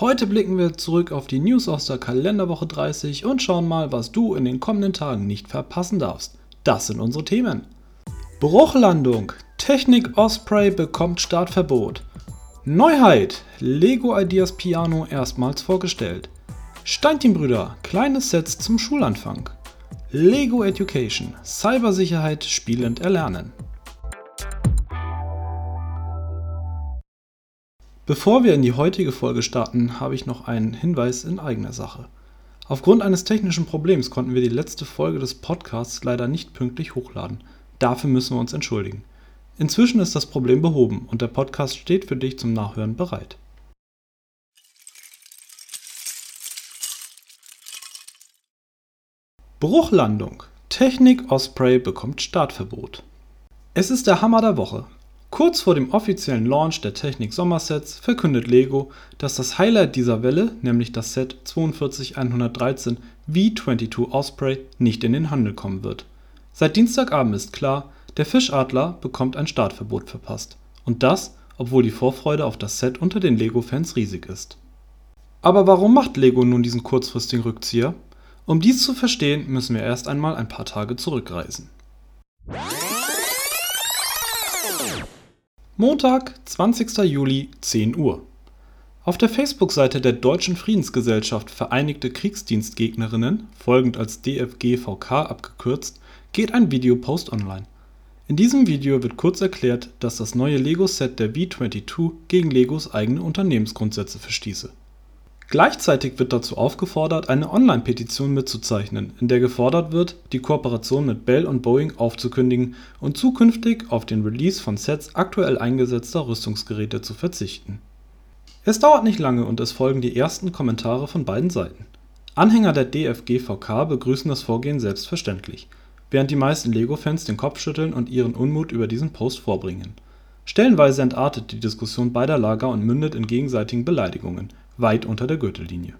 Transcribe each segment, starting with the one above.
Heute blicken wir zurück auf die News aus der Kalenderwoche 30 und schauen mal, was du in den kommenden Tagen nicht verpassen darfst. Das sind unsere Themen. Bruchlandung. Technik Osprey bekommt Startverbot. Neuheit. Lego Ideas Piano erstmals vorgestellt. Steinteambrüder. Kleine Sets zum Schulanfang. Lego Education. Cybersicherheit spielend erlernen. Bevor wir in die heutige Folge starten, habe ich noch einen Hinweis in eigener Sache. Aufgrund eines technischen Problems konnten wir die letzte Folge des Podcasts leider nicht pünktlich hochladen. Dafür müssen wir uns entschuldigen. Inzwischen ist das Problem behoben und der Podcast steht für dich zum Nachhören bereit. Bruchlandung. Technik Osprey bekommt Startverbot. Es ist der Hammer der Woche. Kurz vor dem offiziellen Launch der Technik Sommersets verkündet Lego, dass das Highlight dieser Welle, nämlich das Set 42113 V22 Osprey, nicht in den Handel kommen wird. Seit Dienstagabend ist klar, der Fischadler bekommt ein Startverbot verpasst. Und das, obwohl die Vorfreude auf das Set unter den Lego-Fans riesig ist. Aber warum macht Lego nun diesen kurzfristigen Rückzieher? Um dies zu verstehen, müssen wir erst einmal ein paar Tage zurückreisen. Montag, 20. Juli, 10 Uhr. Auf der Facebook-Seite der Deutschen Friedensgesellschaft Vereinigte Kriegsdienstgegnerinnen, folgend als DFGVK abgekürzt, geht ein Videopost online. In diesem Video wird kurz erklärt, dass das neue Lego-Set der V22 gegen Legos eigene Unternehmensgrundsätze verstieße Gleichzeitig wird dazu aufgefordert, eine Online-Petition mitzuzeichnen, in der gefordert wird, die Kooperation mit Bell und Boeing aufzukündigen und zukünftig auf den Release von Sets aktuell eingesetzter Rüstungsgeräte zu verzichten. Es dauert nicht lange und es folgen die ersten Kommentare von beiden Seiten. Anhänger der DFGVK begrüßen das Vorgehen selbstverständlich, während die meisten Lego-Fans den Kopf schütteln und ihren Unmut über diesen Post vorbringen. Stellenweise entartet die Diskussion beider Lager und mündet in gegenseitigen Beleidigungen weit unter der Gürtellinie.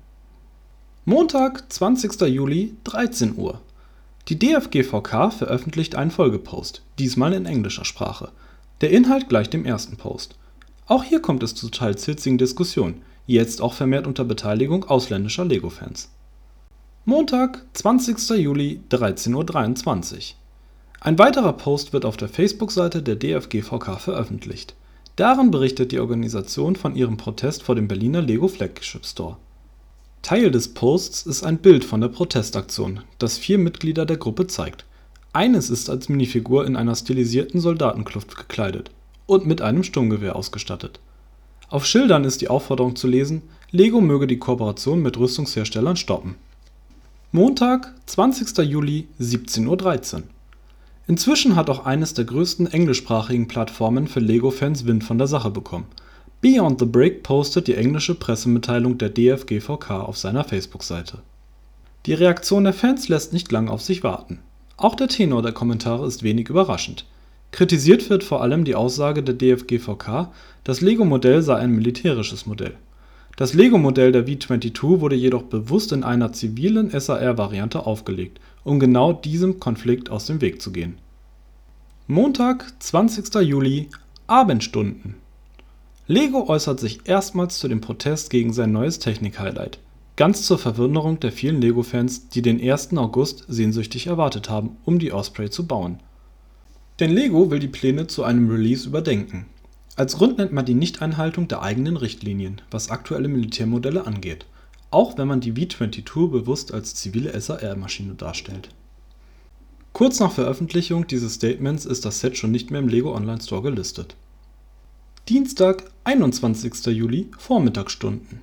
Montag, 20. Juli, 13 Uhr. Die DFGVK veröffentlicht einen Folgepost, diesmal in englischer Sprache. Der Inhalt gleicht dem ersten Post. Auch hier kommt es zu teils hitzigen Diskussionen, jetzt auch vermehrt unter Beteiligung ausländischer Lego-Fans. Montag, 20. Juli, 13.23 Uhr. Ein weiterer Post wird auf der Facebook-Seite der DFGVK veröffentlicht. Darin berichtet die Organisation von ihrem Protest vor dem Berliner Lego Flagship Store. Teil des Posts ist ein Bild von der Protestaktion, das vier Mitglieder der Gruppe zeigt. Eines ist als Minifigur in einer stilisierten Soldatenkluft gekleidet und mit einem Sturmgewehr ausgestattet. Auf Schildern ist die Aufforderung zu lesen, Lego möge die Kooperation mit Rüstungsherstellern stoppen. Montag, 20. Juli, 17.13 Uhr Inzwischen hat auch eines der größten englischsprachigen Plattformen für Lego-Fans Wind von der Sache bekommen. Beyond the Brick postet die englische Pressemitteilung der DFGVK auf seiner Facebook-Seite. Die Reaktion der Fans lässt nicht lange auf sich warten. Auch der Tenor der Kommentare ist wenig überraschend. Kritisiert wird vor allem die Aussage der DFGVK, das Lego-Modell sei ein militärisches Modell. Das Lego-Modell der V22 wurde jedoch bewusst in einer zivilen SAR-Variante aufgelegt um genau diesem Konflikt aus dem Weg zu gehen. Montag, 20. Juli, Abendstunden. Lego äußert sich erstmals zu dem Protest gegen sein neues Technik-Highlight. Ganz zur Verwunderung der vielen Lego-Fans, die den 1. August sehnsüchtig erwartet haben, um die Osprey zu bauen. Denn Lego will die Pläne zu einem Release überdenken. Als Grund nennt man die Nichteinhaltung der eigenen Richtlinien, was aktuelle Militärmodelle angeht auch wenn man die V-22 bewusst als zivile SAR-Maschine darstellt. Kurz nach Veröffentlichung dieses Statements ist das Set schon nicht mehr im Lego Online Store gelistet. Dienstag, 21. Juli, Vormittagsstunden.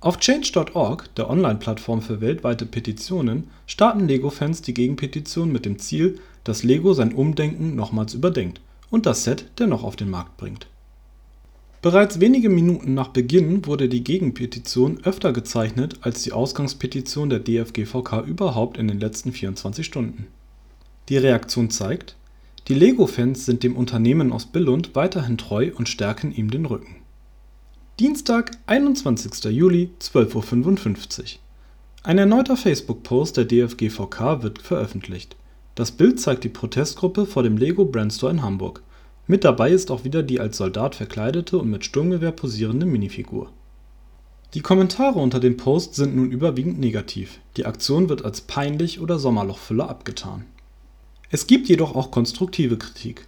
Auf Change.org, der Online-Plattform für weltweite Petitionen, starten Lego-Fans die Gegenpetition mit dem Ziel, dass Lego sein Umdenken nochmals überdenkt und das Set dennoch auf den Markt bringt. Bereits wenige Minuten nach Beginn wurde die Gegenpetition öfter gezeichnet als die Ausgangspetition der DFGVK überhaupt in den letzten 24 Stunden. Die Reaktion zeigt, die Lego-Fans sind dem Unternehmen aus Billund weiterhin treu und stärken ihm den Rücken. Dienstag, 21. Juli, 12:55 Uhr. Ein erneuter Facebook-Post der DFGVK wird veröffentlicht. Das Bild zeigt die Protestgruppe vor dem Lego Brandstore in Hamburg. Mit dabei ist auch wieder die als Soldat verkleidete und mit Sturmgewehr posierende Minifigur. Die Kommentare unter dem Post sind nun überwiegend negativ, die Aktion wird als peinlich oder Sommerlochfüller abgetan es gibt jedoch auch konstruktive Kritik.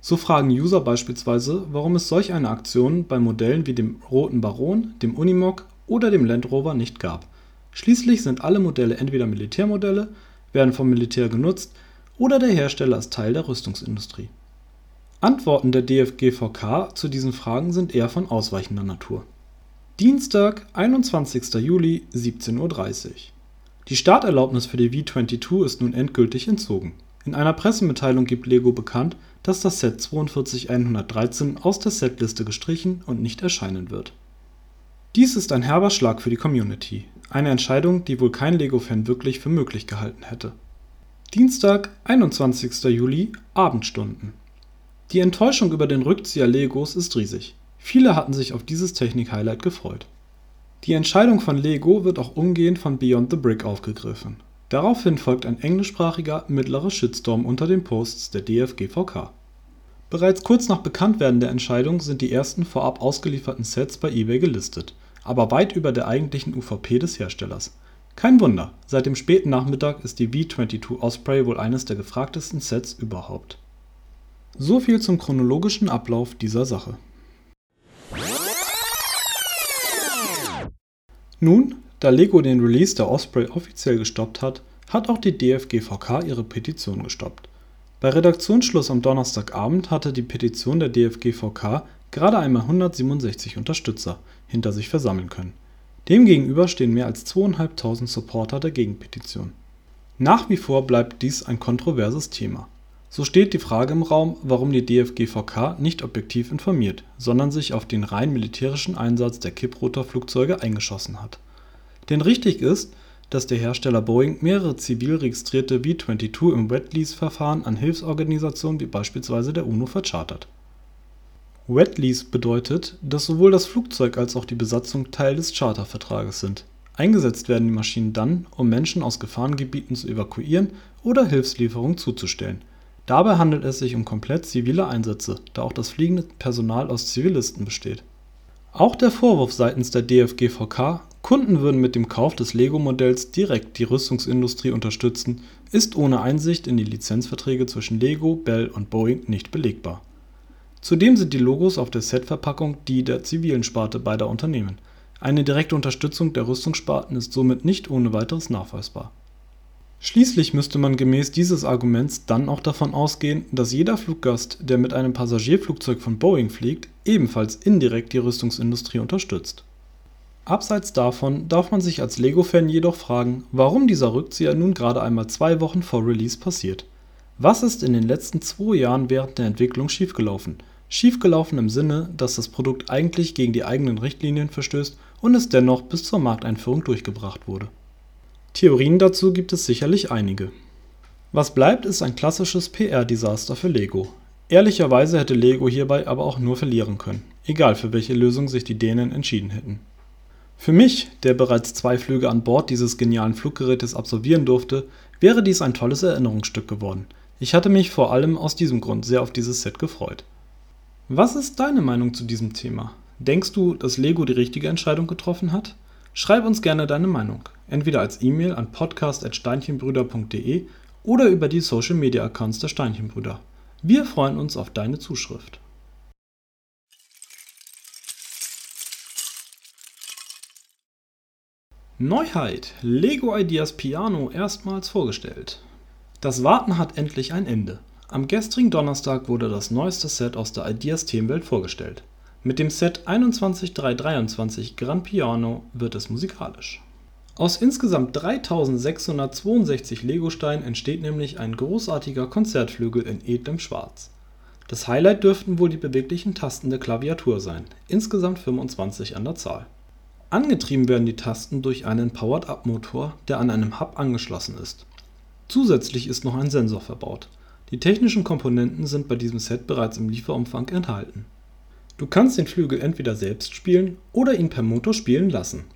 So fragen User beispielsweise, warum es solch eine Aktion bei Modellen wie dem Roten Baron, dem Unimog oder dem Land Rover nicht gab. Schließlich sind alle Modelle entweder Militärmodelle, werden vom Militär genutzt oder der Hersteller ist Teil der Rüstungsindustrie. Antworten der DFGVK zu diesen Fragen sind eher von ausweichender Natur. Dienstag, 21. Juli, 17:30 Uhr. Die Starterlaubnis für die V22 ist nun endgültig entzogen in einer Pressemitteilung gibt Lego bekannt, dass das Set 42113 aus der Setliste gestrichen und nicht erscheinen wird. Dies ist ein herber Schlag für die Community, eine Entscheidung, die wohl kein Lego-Fan wirklich für möglich gehalten hätte. Dienstag, 21. Juli, Abendstunden. Die Enttäuschung über den Rückzieher Legos ist riesig. Viele hatten sich auf dieses Technik-Highlight gefreut. Die Entscheidung von Lego wird auch umgehend von Beyond the Brick aufgegriffen Daraufhin folgt ein englischsprachiger mittlerer Shitstorm unter den Posts der DFGVK. Bereits kurz nach Bekanntwerden der Entscheidung sind die ersten vorab ausgelieferten Sets bei eBay gelistet, aber weit über der eigentlichen UVP des Herstellers. Kein Wunder, seit dem späten Nachmittag ist die V22 Osprey wohl eines der gefragtesten Sets überhaupt. So viel zum chronologischen Ablauf dieser Sache. Nun da Lego den Release der Osprey offiziell gestoppt hat, hat auch die DFGVK ihre Petition gestoppt. Bei Redaktionsschluss am Donnerstagabend hatte die Petition der DFGVK gerade einmal 167 Unterstützer hinter sich versammeln können. Demgegenüber stehen mehr als 2.500 Supporter der Gegenpetition. Nach wie vor bleibt dies ein kontroverses Thema. So steht die Frage im Raum, warum die DFGVK nicht objektiv informiert, sondern sich auf den rein militärischen Einsatz der Kipprotorflugzeuge eingeschossen hat denn richtig ist, dass der Hersteller Boeing mehrere zivil registrierte V-22 im Wet-Lease-Verfahren an Hilfsorganisationen wie beispielsweise der UNO verchartert. Wet-Lease bedeutet, dass sowohl das Flugzeug als auch die Besatzung Teil des Chartervertrages sind. Eingesetzt werden die Maschinen dann, um Menschen aus Gefahrengebieten zu evakuieren oder Hilfslieferungen zuzustellen. Dabei handelt es sich um komplett zivile Einsätze, da auch das fliegende Personal aus Zivilisten besteht. Auch der Vorwurf seitens der DFGVK Kunden würden mit dem Kauf des Lego-Modells direkt die Rüstungsindustrie unterstützen, ist ohne Einsicht in die Lizenzverträge zwischen Lego, Bell und Boeing nicht belegbar. Zudem sind die Logos auf der Set-Verpackung die der zivilen Sparte beider Unternehmen. Eine direkte Unterstützung der Rüstungssparten ist somit nicht ohne weiteres nachweisbar. Schließlich müsste man gemäß dieses Arguments dann auch davon ausgehen, dass jeder Fluggast, der mit einem Passagierflugzeug von Boeing fliegt, ebenfalls indirekt die Rüstungsindustrie unterstützt Abseits davon darf man sich als Lego-Fan jedoch fragen, warum dieser Rückzieher nun gerade einmal zwei Wochen vor Release passiert. Was ist in den letzten zwei Jahren während der Entwicklung schiefgelaufen? Schiefgelaufen im Sinne, dass das Produkt eigentlich gegen die eigenen Richtlinien verstößt und es dennoch bis zur Markteinführung durchgebracht wurde. Theorien dazu gibt es sicherlich einige. Was bleibt, ist ein klassisches PR-Desaster für Lego. Ehrlicherweise hätte Lego hierbei aber auch nur verlieren können, egal für welche Lösung sich die Dänen entschieden hätten. Für mich, der bereits zwei Flüge an Bord dieses genialen Fluggerätes absolvieren durfte, wäre dies ein tolles Erinnerungsstück geworden. Ich hatte mich vor allem aus diesem Grund sehr auf dieses Set gefreut. Was ist deine Meinung zu diesem Thema? Denkst du, dass Lego die richtige Entscheidung getroffen hat? Schreib uns gerne deine Meinung, entweder als E-Mail an podcast.steinchenbrüder.de oder über die Social Media Accounts der Steinchenbrüder. Wir freuen uns auf deine Zuschrift. Neuheit: Lego Ideas Piano erstmals vorgestellt. Das Warten hat endlich ein Ende. Am gestrigen Donnerstag wurde das neueste Set aus der Ideas-Themenwelt vorgestellt. Mit dem Set 21323 Gran Piano wird es musikalisch. Aus insgesamt 3662 Legosteinen entsteht nämlich ein großartiger Konzertflügel in edlem Schwarz. Das Highlight dürften wohl die beweglichen Tasten der Klaviatur sein, insgesamt 25 an der Zahl. Angetrieben werden die Tasten durch einen Powered-up-Motor, der an einem Hub angeschlossen ist. Zusätzlich ist noch ein Sensor verbaut. Die technischen Komponenten sind bei diesem Set bereits im Lieferumfang enthalten. Du kannst den Flügel entweder selbst spielen oder ihn per Motor spielen lassen.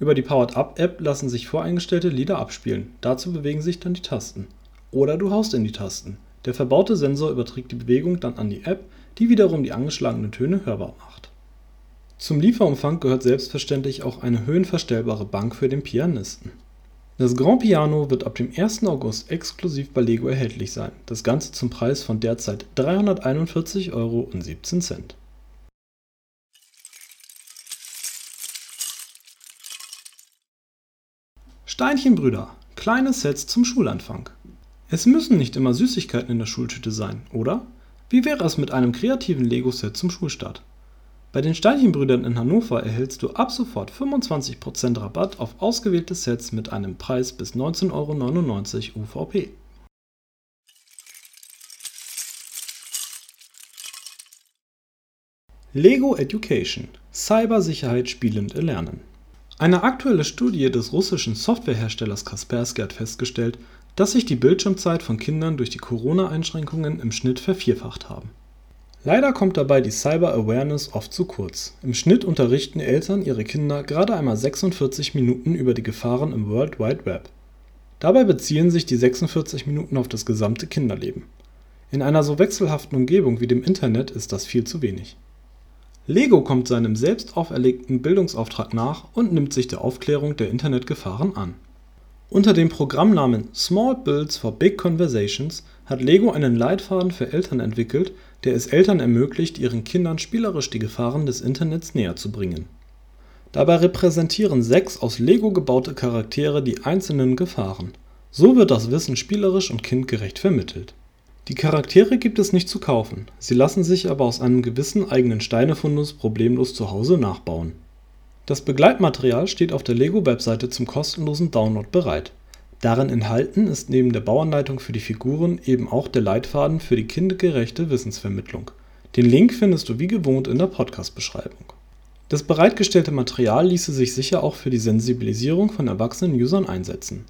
Über die Powered-up-App lassen sich voreingestellte Lieder abspielen, dazu bewegen sich dann die Tasten. Oder du haust in die Tasten. Der verbaute Sensor überträgt die Bewegung dann an die App, die wiederum die angeschlagenen Töne hörbar macht. Zum Lieferumfang gehört selbstverständlich auch eine höhenverstellbare Bank für den Pianisten. Das Grand Piano wird ab dem 1. August exklusiv bei Lego erhältlich sein, das Ganze zum Preis von derzeit 341,17 Euro. Steinchenbrüder – Kleine Sets zum Schulanfang es müssen nicht immer Süßigkeiten in der Schultüte sein, oder? Wie wäre es mit einem kreativen Lego-Set zum Schulstart? Bei den Steinchenbrüdern in Hannover erhältst du ab sofort 25% Rabatt auf ausgewählte Sets mit einem Preis bis 19,99 Euro UVP. Lego Education – Cybersicherheit spielend erlernen Eine aktuelle Studie des russischen Softwareherstellers Kaspersky hat festgestellt dass sich die Bildschirmzeit von Kindern durch die Corona-Einschränkungen im Schnitt vervierfacht haben. Leider kommt dabei die Cyber-Awareness oft zu kurz. Im Schnitt unterrichten Eltern ihre Kinder gerade einmal 46 Minuten über die Gefahren im World Wide Web. Dabei beziehen sich die 46 Minuten auf das gesamte Kinderleben. In einer so wechselhaften Umgebung wie dem Internet ist das viel zu wenig. Lego kommt seinem selbst auferlegten Bildungsauftrag nach und nimmt sich der Aufklärung der Internetgefahren an unter dem Programmnamen Small Builds for Big Conversations hat Lego einen Leitfaden für Eltern entwickelt, der es Eltern ermöglicht, ihren Kindern spielerisch die Gefahren des Internets näherzubringen. Dabei repräsentieren sechs aus Lego gebaute Charaktere die einzelnen Gefahren. So wird das Wissen spielerisch und kindgerecht vermittelt. Die Charaktere gibt es nicht zu kaufen, sie lassen sich aber aus einem gewissen eigenen Steinefundus problemlos zu Hause nachbauen das Begleitmaterial steht auf der Lego-Webseite zum kostenlosen Download bereit. Darin enthalten ist neben der Bauanleitung für die Figuren eben auch der Leitfaden für die kindgerechte Wissensvermittlung. Den Link findest du wie gewohnt in der Podcast-Beschreibung. Das bereitgestellte Material ließe sich sicher auch für die Sensibilisierung von erwachsenen Usern einsetzen.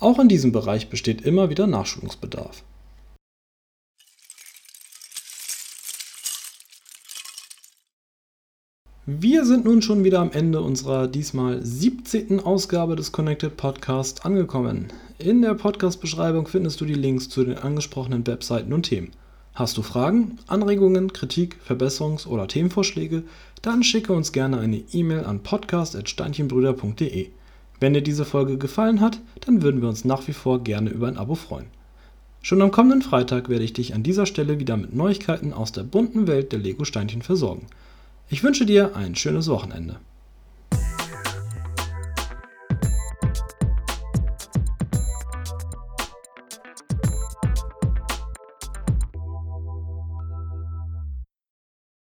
Auch in diesem Bereich besteht immer wieder Nachschulungsbedarf Wir sind nun schon wieder am Ende unserer diesmal 17. Ausgabe des Connected Podcast angekommen. In der Podcast-Beschreibung findest du die Links zu den angesprochenen Webseiten und Themen. Hast du Fragen, Anregungen, Kritik, Verbesserungs- oder Themenvorschläge? Dann schicke uns gerne eine E-Mail an podcast.steinchenbrüder.de. Wenn dir diese Folge gefallen hat, dann würden wir uns nach wie vor gerne über ein Abo freuen. Schon am kommenden Freitag werde ich dich an dieser Stelle wieder mit Neuigkeiten aus der bunten Welt der Lego-Steinchen versorgen. Ich wünsche dir ein schönes Wochenende.